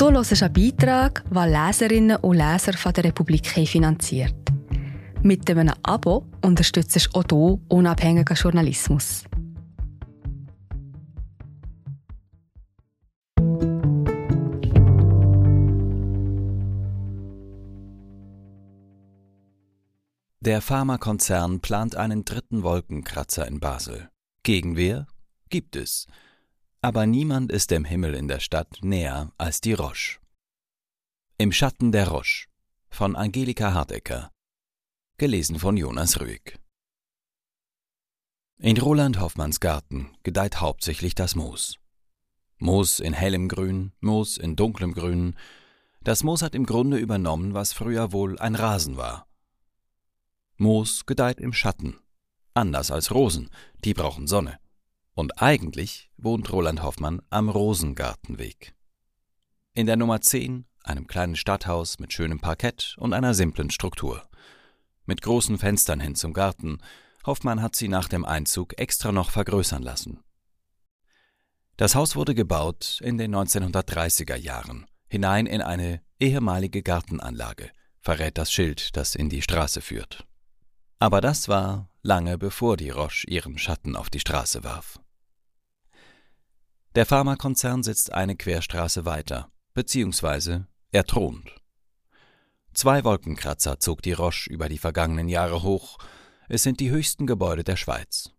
Du hörst einen Beitrag, den Leserinnen und Leser von der Republik finanziert. Mit einem Abo unterstützt du auch du unabhängigen Journalismus. Der Pharmakonzern plant einen dritten Wolkenkratzer in Basel. Gegenwehr gibt es. Aber niemand ist dem Himmel in der Stadt näher als die Roche. Im Schatten der Roche von Angelika Hardecker. Gelesen von Jonas Rüegg. In Roland Hoffmanns Garten gedeiht hauptsächlich das Moos. Moos in hellem Grün, Moos in dunklem Grün. Das Moos hat im Grunde übernommen, was früher wohl ein Rasen war. Moos gedeiht im Schatten. Anders als Rosen, die brauchen Sonne. Und eigentlich wohnt Roland Hoffmann am Rosengartenweg. In der Nummer 10, einem kleinen Stadthaus mit schönem Parkett und einer simplen Struktur. Mit großen Fenstern hin zum Garten. Hoffmann hat sie nach dem Einzug extra noch vergrößern lassen. Das Haus wurde gebaut in den 1930er Jahren, hinein in eine ehemalige Gartenanlage, verrät das Schild, das in die Straße führt. Aber das war lange bevor die Roche ihren Schatten auf die Straße warf. Der Pharmakonzern sitzt eine Querstraße weiter, beziehungsweise er thront. Zwei Wolkenkratzer zog die Roche über die vergangenen Jahre hoch, es sind die höchsten Gebäude der Schweiz.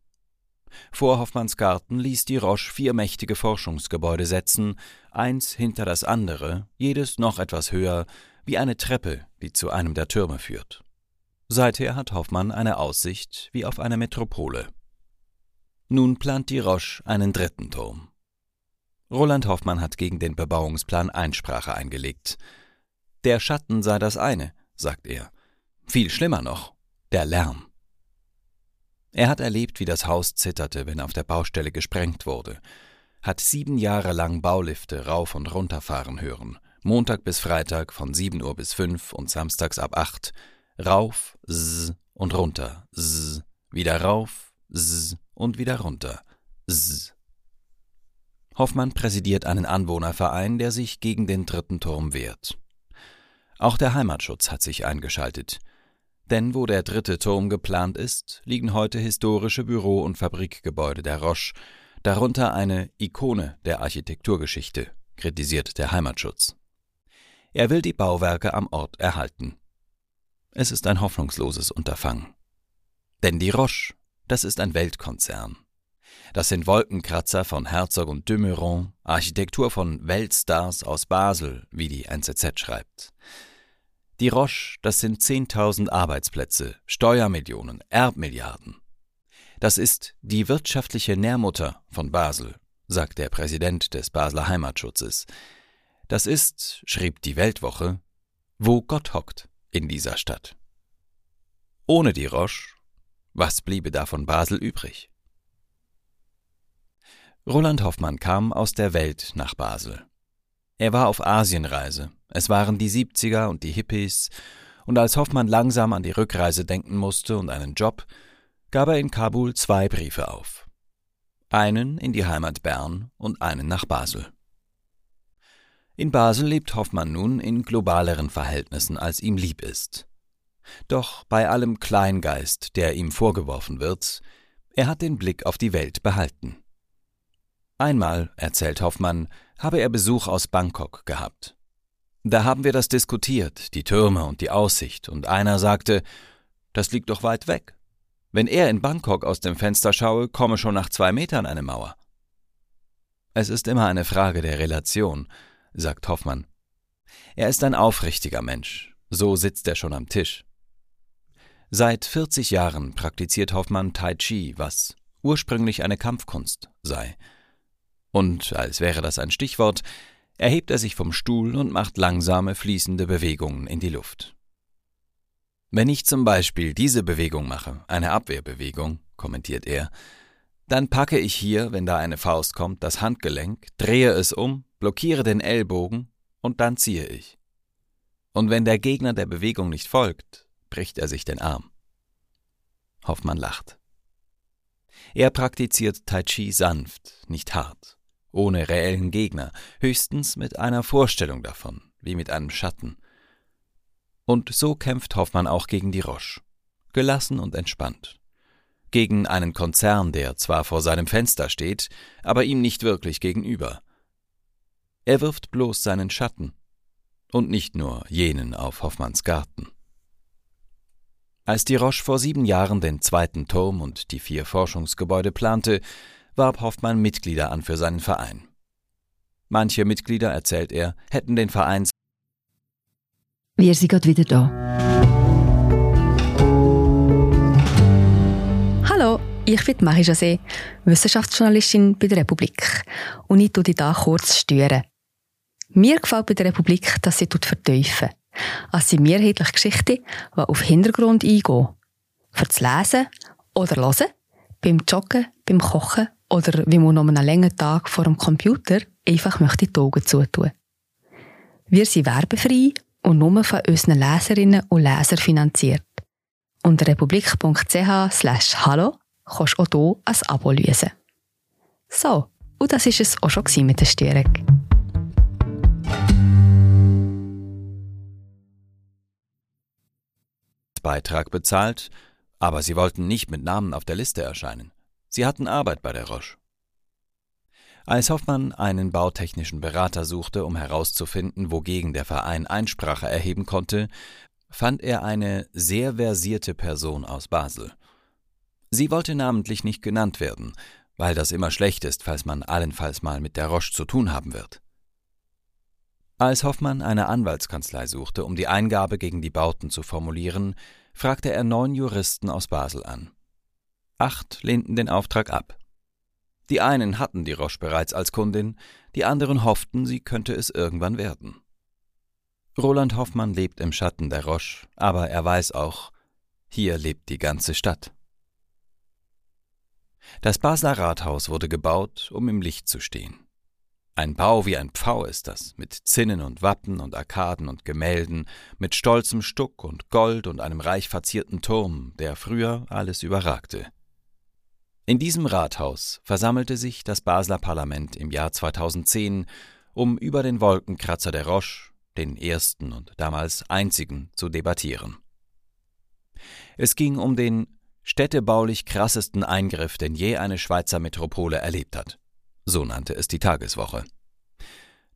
Vor Hoffmanns Garten ließ die Roche vier mächtige Forschungsgebäude setzen, eins hinter das andere, jedes noch etwas höher, wie eine Treppe, die zu einem der Türme führt. Seither hat Hoffmann eine Aussicht wie auf eine Metropole. Nun plant die Roche einen dritten Turm. Roland Hoffmann hat gegen den Bebauungsplan Einsprache eingelegt. Der Schatten sei das eine, sagt er. Viel schlimmer noch, der Lärm. Er hat erlebt, wie das Haus zitterte, wenn auf der Baustelle gesprengt wurde, hat sieben Jahre lang Baulifte rauf und runter fahren hören, Montag bis Freitag von sieben Uhr bis fünf und samstags ab acht, Rauf, s und runter, s, wieder rauf, s und wieder runter, s. Hoffmann präsidiert einen Anwohnerverein, der sich gegen den dritten Turm wehrt. Auch der Heimatschutz hat sich eingeschaltet. Denn wo der dritte Turm geplant ist, liegen heute historische Büro- und Fabrikgebäude der Roche, darunter eine Ikone der Architekturgeschichte, kritisiert der Heimatschutz. Er will die Bauwerke am Ort erhalten. Es ist ein hoffnungsloses Unterfangen. Denn die Roche, das ist ein Weltkonzern. Das sind Wolkenkratzer von Herzog und de Meuron, Architektur von Weltstars aus Basel, wie die NZZ schreibt. Die Roche, das sind 10.000 Arbeitsplätze, Steuermillionen, Erbmilliarden. Das ist die wirtschaftliche Nährmutter von Basel, sagt der Präsident des Basler Heimatschutzes. Das ist, schrieb die Weltwoche, wo Gott hockt in dieser Stadt. Ohne die Roche, was bliebe da von Basel übrig? Roland Hoffmann kam aus der Welt nach Basel. Er war auf Asienreise. Es waren die 70er und die Hippies, und als Hoffmann langsam an die Rückreise denken musste und einen Job, gab er in Kabul zwei Briefe auf. Einen in die Heimat Bern und einen nach Basel. In Basel lebt Hoffmann nun in globaleren Verhältnissen, als ihm lieb ist. Doch bei allem Kleingeist, der ihm vorgeworfen wird, er hat den Blick auf die Welt behalten. Einmal, erzählt Hoffmann, habe er Besuch aus Bangkok gehabt. Da haben wir das diskutiert, die Türme und die Aussicht, und einer sagte, das liegt doch weit weg. Wenn er in Bangkok aus dem Fenster schaue, komme schon nach zwei Metern eine Mauer. Es ist immer eine Frage der Relation, sagt Hoffmann. Er ist ein aufrichtiger Mensch, so sitzt er schon am Tisch. Seit 40 Jahren praktiziert Hoffmann Tai Chi, was ursprünglich eine Kampfkunst sei. Und als wäre das ein Stichwort, erhebt er sich vom Stuhl und macht langsame, fließende Bewegungen in die Luft. Wenn ich zum Beispiel diese Bewegung mache, eine Abwehrbewegung, kommentiert er, dann packe ich hier, wenn da eine Faust kommt, das Handgelenk, drehe es um, blockiere den Ellbogen und dann ziehe ich. Und wenn der Gegner der Bewegung nicht folgt, bricht er sich den Arm. Hoffmann lacht. Er praktiziert Tai Chi sanft, nicht hart, ohne reellen Gegner, höchstens mit einer Vorstellung davon, wie mit einem Schatten. Und so kämpft Hoffmann auch gegen die Roche, gelassen und entspannt. Gegen einen Konzern, der zwar vor seinem Fenster steht, aber ihm nicht wirklich gegenüber. Er wirft bloß seinen Schatten, und nicht nur jenen auf Hoffmanns Garten. Als die Roche vor sieben Jahren den zweiten Turm und die vier Forschungsgebäude plante, warb Hoffmann Mitglieder an für seinen Verein. Manche Mitglieder, erzählt er, hätten den Verein. Wir sind gerade wieder da. Hallo, ich bin Marie José, Wissenschaftsjournalistin bei der Republik. Und ich tue dich hier kurz stören. Mir gefällt bei der Republik, dass sie vertiefen. Es sind mehrheitlich Geschichten, die auf Hintergrund eingehen. Für das Lesen oder Hören, beim Joggen, beim Kochen oder wie man noch einen langen Tag vor dem Computer einfach möchte die Augen zutun. Wir sind werbefrei und nur von unseren Leserinnen und Lesern finanziert. Unter republik.ch slash hallo kannst du auch hier ein Abo lösen. So, und das war es auch schon mit der Störung. Beitrag bezahlt, aber sie wollten nicht mit Namen auf der Liste erscheinen. Sie hatten Arbeit bei der Roche. Als Hoffmann einen bautechnischen Berater suchte, um herauszufinden, wogegen der Verein Einsprache erheben konnte, fand er eine sehr versierte Person aus Basel. Sie wollte namentlich nicht genannt werden, weil das immer schlecht ist, falls man allenfalls mal mit der Roche zu tun haben wird. Als Hoffmann eine Anwaltskanzlei suchte, um die Eingabe gegen die Bauten zu formulieren, fragte er neun Juristen aus Basel an. Acht lehnten den Auftrag ab. Die einen hatten die Roche bereits als Kundin, die anderen hofften, sie könnte es irgendwann werden. Roland Hoffmann lebt im Schatten der Roche, aber er weiß auch, hier lebt die ganze Stadt. Das Basler Rathaus wurde gebaut, um im Licht zu stehen. Ein Bau wie ein Pfau ist das, mit Zinnen und Wappen und Arkaden und Gemälden, mit stolzem Stuck und Gold und einem reich verzierten Turm, der früher alles überragte. In diesem Rathaus versammelte sich das Basler Parlament im Jahr 2010, um über den Wolkenkratzer der Roche, den ersten und damals einzigen, zu debattieren. Es ging um den städtebaulich krassesten Eingriff, den je eine Schweizer Metropole erlebt hat. So nannte es die Tageswoche.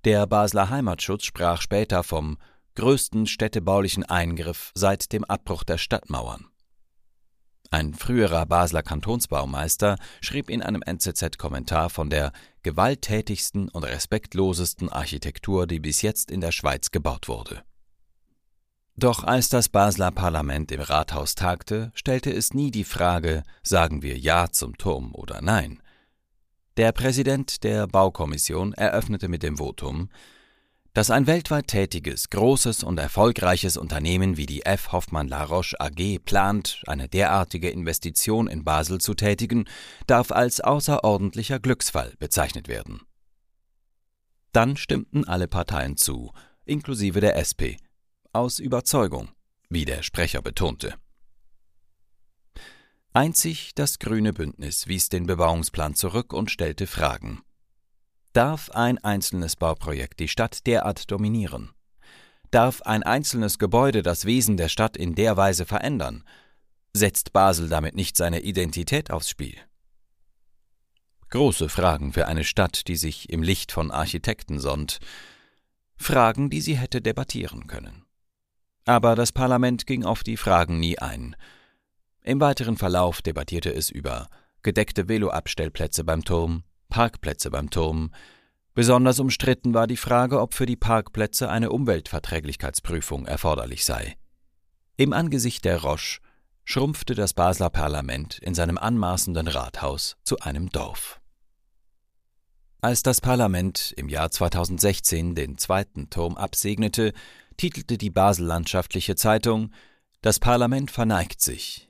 Der Basler Heimatschutz sprach später vom größten städtebaulichen Eingriff seit dem Abbruch der Stadtmauern. Ein früherer Basler Kantonsbaumeister schrieb in einem NZZ-Kommentar von der gewalttätigsten und respektlosesten Architektur, die bis jetzt in der Schweiz gebaut wurde. Doch als das Basler Parlament im Rathaus tagte, stellte es nie die Frage, sagen wir Ja zum Turm oder Nein. Der Präsident der Baukommission eröffnete mit dem Votum, dass ein weltweit tätiges, großes und erfolgreiches Unternehmen wie die F. Hoffmann La Roche AG plant, eine derartige Investition in Basel zu tätigen, darf als außerordentlicher Glücksfall bezeichnet werden. Dann stimmten alle Parteien zu, inklusive der SP, aus Überzeugung, wie der Sprecher betonte. Einzig das grüne Bündnis wies den Bebauungsplan zurück und stellte Fragen. Darf ein einzelnes Bauprojekt die Stadt derart dominieren? Darf ein einzelnes Gebäude das Wesen der Stadt in der Weise verändern? Setzt Basel damit nicht seine Identität aufs Spiel? Große Fragen für eine Stadt, die sich im Licht von Architekten sonnt. Fragen, die sie hätte debattieren können. Aber das Parlament ging auf die Fragen nie ein. Im weiteren Verlauf debattierte es über gedeckte Veloabstellplätze beim Turm, Parkplätze beim Turm. Besonders umstritten war die Frage, ob für die Parkplätze eine Umweltverträglichkeitsprüfung erforderlich sei. Im Angesicht der Roche schrumpfte das Basler Parlament in seinem anmaßenden Rathaus zu einem Dorf. Als das Parlament im Jahr 2016 den zweiten Turm absegnete, titelte die Basel-Landschaftliche Zeitung Das Parlament verneigt sich,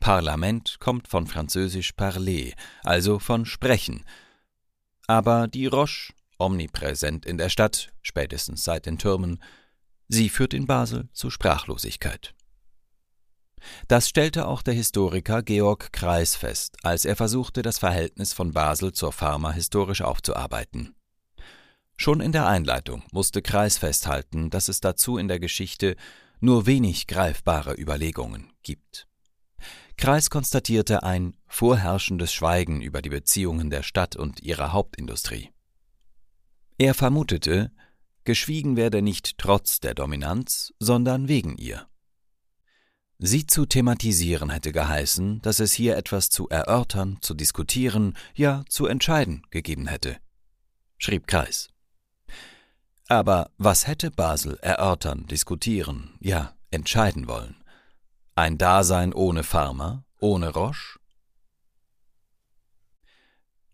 Parlament kommt von französisch parler, also von sprechen. Aber die Roche, omnipräsent in der Stadt, spätestens seit den Türmen, sie führt in Basel zu Sprachlosigkeit. Das stellte auch der Historiker Georg Kreis fest, als er versuchte, das Verhältnis von Basel zur Pharma historisch aufzuarbeiten. Schon in der Einleitung musste Kreis festhalten, dass es dazu in der Geschichte nur wenig greifbare Überlegungen gibt. Kreis konstatierte ein vorherrschendes Schweigen über die Beziehungen der Stadt und ihrer Hauptindustrie. Er vermutete, geschwiegen werde nicht trotz der Dominanz, sondern wegen ihr. Sie zu thematisieren hätte geheißen, dass es hier etwas zu erörtern, zu diskutieren, ja zu entscheiden gegeben hätte, schrieb Kreis. Aber was hätte Basel erörtern, diskutieren, ja entscheiden wollen? Ein Dasein ohne Pharma, ohne Roche?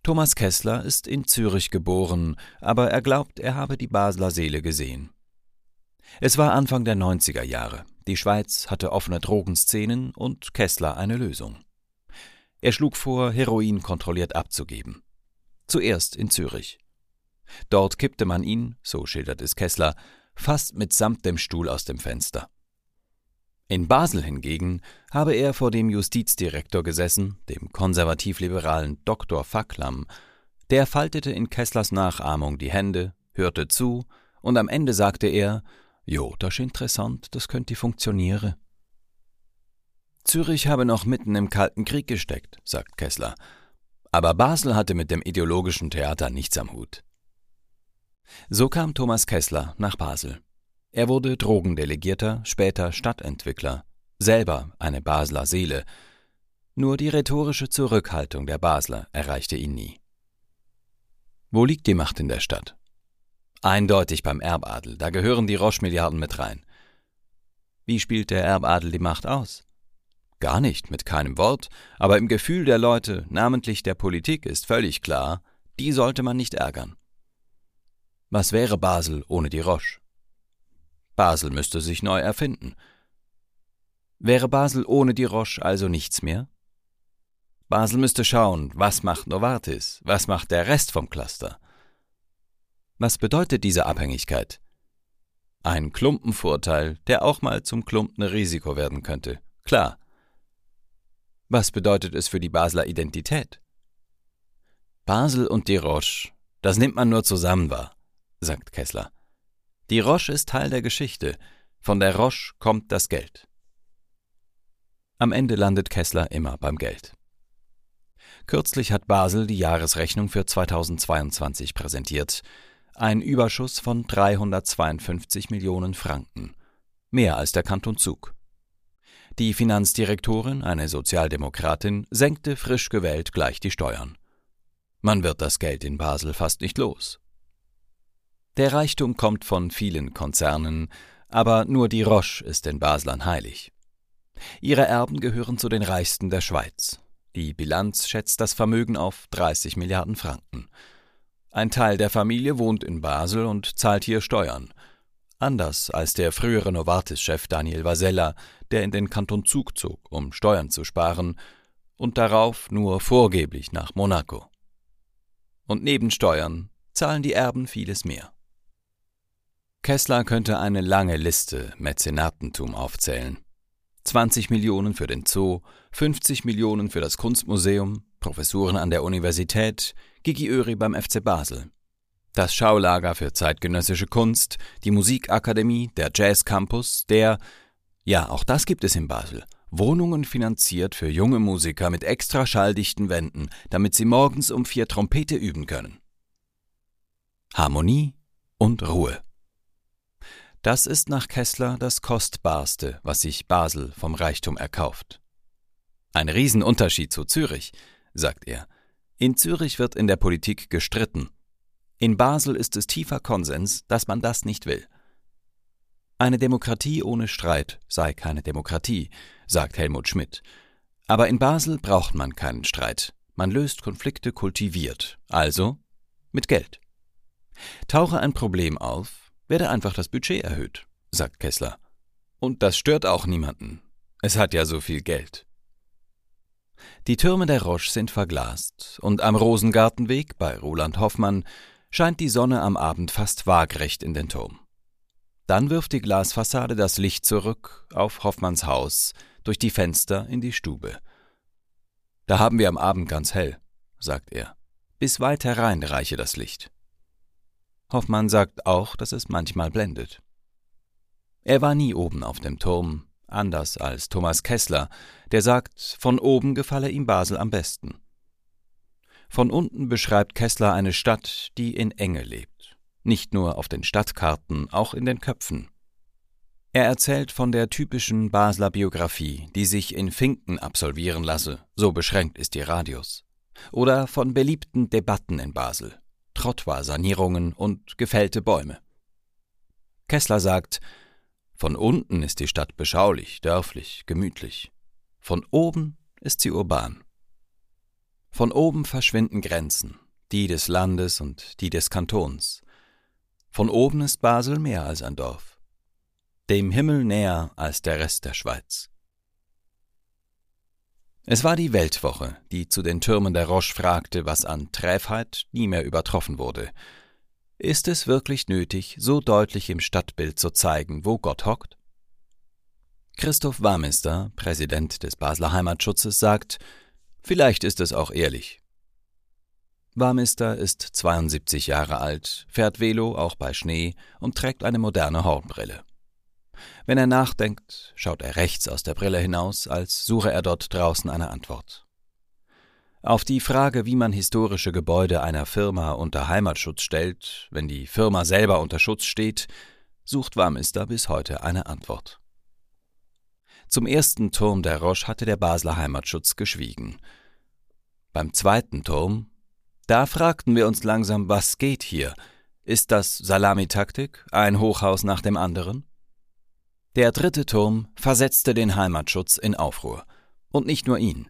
Thomas Kessler ist in Zürich geboren, aber er glaubt, er habe die Basler Seele gesehen. Es war Anfang der 90er Jahre. Die Schweiz hatte offene Drogenszenen und Kessler eine Lösung. Er schlug vor, Heroin kontrolliert abzugeben. Zuerst in Zürich. Dort kippte man ihn, so schildert es Kessler, fast mitsamt dem Stuhl aus dem Fenster. In Basel hingegen habe er vor dem Justizdirektor gesessen, dem konservativ-liberalen Dr. Facklam, der faltete in Kesslers Nachahmung die Hände, hörte zu, und am Ende sagte er, Jo, das ist interessant, das könnte funktionieren. Zürich habe noch mitten im Kalten Krieg gesteckt, sagt Kessler. Aber Basel hatte mit dem ideologischen Theater nichts am Hut. So kam Thomas Kessler nach Basel. Er wurde Drogendelegierter, später Stadtentwickler, selber eine Basler Seele. Nur die rhetorische Zurückhaltung der Basler erreichte ihn nie. Wo liegt die Macht in der Stadt? Eindeutig beim Erbadel, da gehören die Roche-Milliarden mit rein. Wie spielt der Erbadel die Macht aus? Gar nicht, mit keinem Wort, aber im Gefühl der Leute, namentlich der Politik, ist völlig klar, die sollte man nicht ärgern. Was wäre Basel ohne die Roche? Basel müsste sich neu erfinden. Wäre Basel ohne die Roche also nichts mehr? Basel müsste schauen, was macht Novartis, was macht der Rest vom Cluster. Was bedeutet diese Abhängigkeit? Ein Klumpenvorteil, der auch mal zum Klumpenrisiko werden könnte. Klar. Was bedeutet es für die Basler Identität? Basel und die Roche, das nimmt man nur zusammen wahr, sagt Kessler. Die Roche ist Teil der Geschichte, von der Roche kommt das Geld. Am Ende landet Kessler immer beim Geld. Kürzlich hat Basel die Jahresrechnung für 2022 präsentiert ein Überschuss von 352 Millionen Franken, mehr als der Kanton Zug. Die Finanzdirektorin, eine Sozialdemokratin, senkte frisch gewählt gleich die Steuern. Man wird das Geld in Basel fast nicht los. Der Reichtum kommt von vielen Konzernen, aber nur die Roche ist den Baslern heilig. Ihre Erben gehören zu den reichsten der Schweiz. Die Bilanz schätzt das Vermögen auf 30 Milliarden Franken. Ein Teil der Familie wohnt in Basel und zahlt hier Steuern. Anders als der frühere Novartis-Chef Daniel Vasella, der in den Kanton Zug zog, um Steuern zu sparen, und darauf nur vorgeblich nach Monaco. Und neben Steuern zahlen die Erben vieles mehr. Kessler könnte eine lange Liste Mäzenatentum aufzählen. 20 Millionen für den Zoo, 50 Millionen für das Kunstmuseum, Professuren an der Universität, Gigi Öri beim FC Basel. Das Schaulager für zeitgenössische Kunst, die Musikakademie, der Jazz-Campus, der, ja, auch das gibt es in Basel, Wohnungen finanziert für junge Musiker mit extra schalldichten Wänden, damit sie morgens um vier Trompete üben können. Harmonie und Ruhe. Das ist nach Kessler das Kostbarste, was sich Basel vom Reichtum erkauft. Ein Riesenunterschied zu Zürich, sagt er. In Zürich wird in der Politik gestritten. In Basel ist es tiefer Konsens, dass man das nicht will. Eine Demokratie ohne Streit sei keine Demokratie, sagt Helmut Schmidt. Aber in Basel braucht man keinen Streit. Man löst Konflikte kultiviert, also mit Geld. Tauche ein Problem auf, werde einfach das Budget erhöht, sagt Kessler. Und das stört auch niemanden. Es hat ja so viel Geld. Die Türme der Roche sind verglast, und am Rosengartenweg bei Roland Hoffmann scheint die Sonne am Abend fast waagrecht in den Turm. Dann wirft die Glasfassade das Licht zurück auf Hoffmanns Haus, durch die Fenster in die Stube. Da haben wir am Abend ganz hell, sagt er. Bis weit herein reiche das Licht. Hoffmann sagt auch, dass es manchmal blendet. Er war nie oben auf dem Turm, anders als Thomas Kessler, der sagt, von oben gefalle ihm Basel am besten. Von unten beschreibt Kessler eine Stadt, die in Enge lebt, nicht nur auf den Stadtkarten, auch in den Köpfen. Er erzählt von der typischen Basler Biografie, die sich in Finken absolvieren lasse, so beschränkt ist ihr Radius. Oder von beliebten Debatten in Basel, Trottoir-Sanierungen und gefällte Bäume. Kessler sagt, von unten ist die Stadt beschaulich, dörflich, gemütlich. Von oben ist sie urban. Von oben verschwinden Grenzen, die des Landes und die des Kantons. Von oben ist Basel mehr als ein Dorf dem Himmel näher als der Rest der Schweiz. Es war die Weltwoche, die zu den Türmen der Roche fragte, was an Träfheit nie mehr übertroffen wurde. Ist es wirklich nötig, so deutlich im Stadtbild zu zeigen, wo Gott hockt? Christoph Warmester, Präsident des Basler Heimatschutzes, sagt, vielleicht ist es auch ehrlich. Warmester ist 72 Jahre alt, fährt Velo auch bei Schnee und trägt eine moderne Hornbrille. Wenn er nachdenkt, schaut er rechts aus der Brille hinaus, als suche er dort draußen eine Antwort. Auf die Frage, wie man historische Gebäude einer Firma unter Heimatschutz stellt, wenn die Firma selber unter Schutz steht, sucht Warmister bis heute eine Antwort. Zum ersten Turm der Roche hatte der Basler Heimatschutz geschwiegen. Beim zweiten Turm, da fragten wir uns langsam, was geht hier? Ist das Salamitaktik, ein Hochhaus nach dem anderen? Der dritte Turm versetzte den Heimatschutz in Aufruhr. Und nicht nur ihn.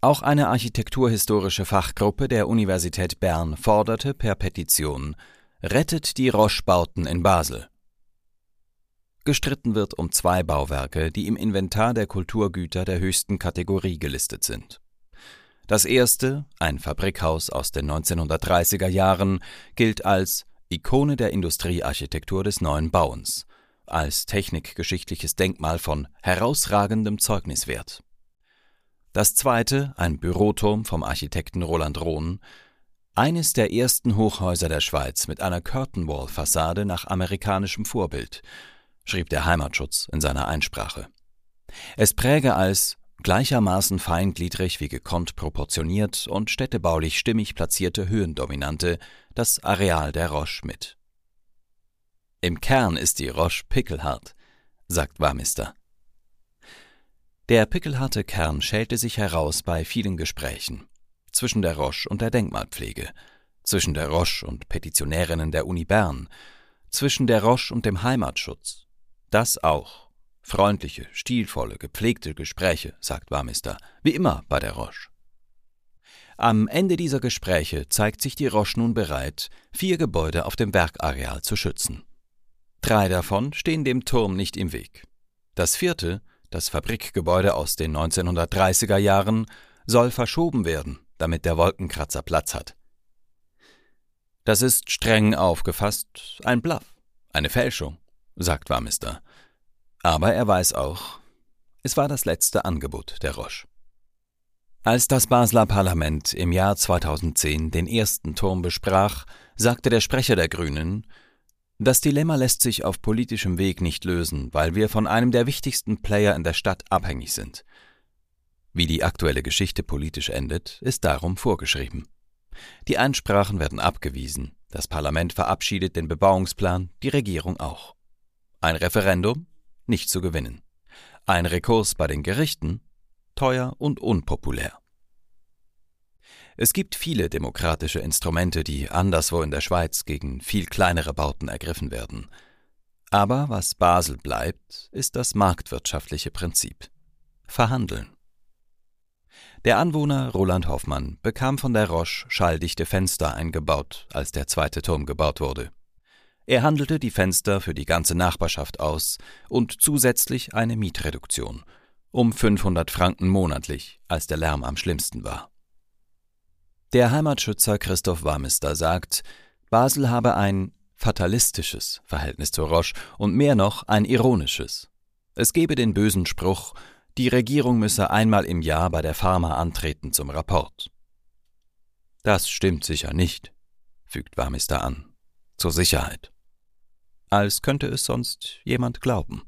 Auch eine architekturhistorische Fachgruppe der Universität Bern forderte per Petition Rettet die Roche-Bauten in Basel. Gestritten wird um zwei Bauwerke, die im Inventar der Kulturgüter der höchsten Kategorie gelistet sind. Das erste, ein Fabrikhaus aus den 1930er Jahren, gilt als Ikone der Industriearchitektur des neuen Bauens als technikgeschichtliches Denkmal von herausragendem Zeugniswert. Das zweite, ein Büroturm vom Architekten Roland Rohn, eines der ersten Hochhäuser der Schweiz mit einer Curtain-Wall-Fassade nach amerikanischem Vorbild, schrieb der Heimatschutz in seiner Einsprache. Es präge als gleichermaßen feingliedrig wie gekonnt proportioniert und städtebaulich stimmig platzierte Höhendominante das Areal der Roche mit. Im Kern ist die Roche pickelhart, sagt Warmister. Der pickelharte Kern schälte sich heraus bei vielen Gesprächen. Zwischen der Roche und der Denkmalpflege, zwischen der Roche und Petitionärinnen der Uni Bern, zwischen der Roche und dem Heimatschutz. Das auch. Freundliche, stilvolle, gepflegte Gespräche, sagt Warmister, wie immer bei der Roche. Am Ende dieser Gespräche zeigt sich die Roche nun bereit, vier Gebäude auf dem Bergareal zu schützen. Drei davon stehen dem Turm nicht im Weg. Das vierte, das Fabrikgebäude aus den 1930er Jahren, soll verschoben werden, damit der Wolkenkratzer Platz hat. Das ist streng aufgefasst ein Bluff, eine Fälschung, sagt Warmister. Aber er weiß auch, es war das letzte Angebot der Roche. Als das Basler Parlament im Jahr 2010 den ersten Turm besprach, sagte der Sprecher der Grünen, das Dilemma lässt sich auf politischem Weg nicht lösen, weil wir von einem der wichtigsten Player in der Stadt abhängig sind. Wie die aktuelle Geschichte politisch endet, ist darum vorgeschrieben. Die Einsprachen werden abgewiesen, das Parlament verabschiedet den Bebauungsplan, die Regierung auch. Ein Referendum? Nicht zu gewinnen. Ein Rekurs bei den Gerichten? Teuer und unpopulär. Es gibt viele demokratische Instrumente, die anderswo in der Schweiz gegen viel kleinere Bauten ergriffen werden. Aber was Basel bleibt, ist das marktwirtschaftliche Prinzip. Verhandeln. Der Anwohner Roland Hoffmann bekam von der Roche schalldichte Fenster eingebaut, als der zweite Turm gebaut wurde. Er handelte die Fenster für die ganze Nachbarschaft aus und zusätzlich eine Mietreduktion um 500 Franken monatlich, als der Lärm am schlimmsten war. Der Heimatschützer Christoph Warmister sagt, Basel habe ein fatalistisches Verhältnis zur Roche und mehr noch ein ironisches. Es gebe den bösen Spruch, Die Regierung müsse einmal im Jahr bei der Pharma antreten zum Rapport. Das stimmt sicher nicht, fügt Warmister an. Zur Sicherheit. Als könnte es sonst jemand glauben.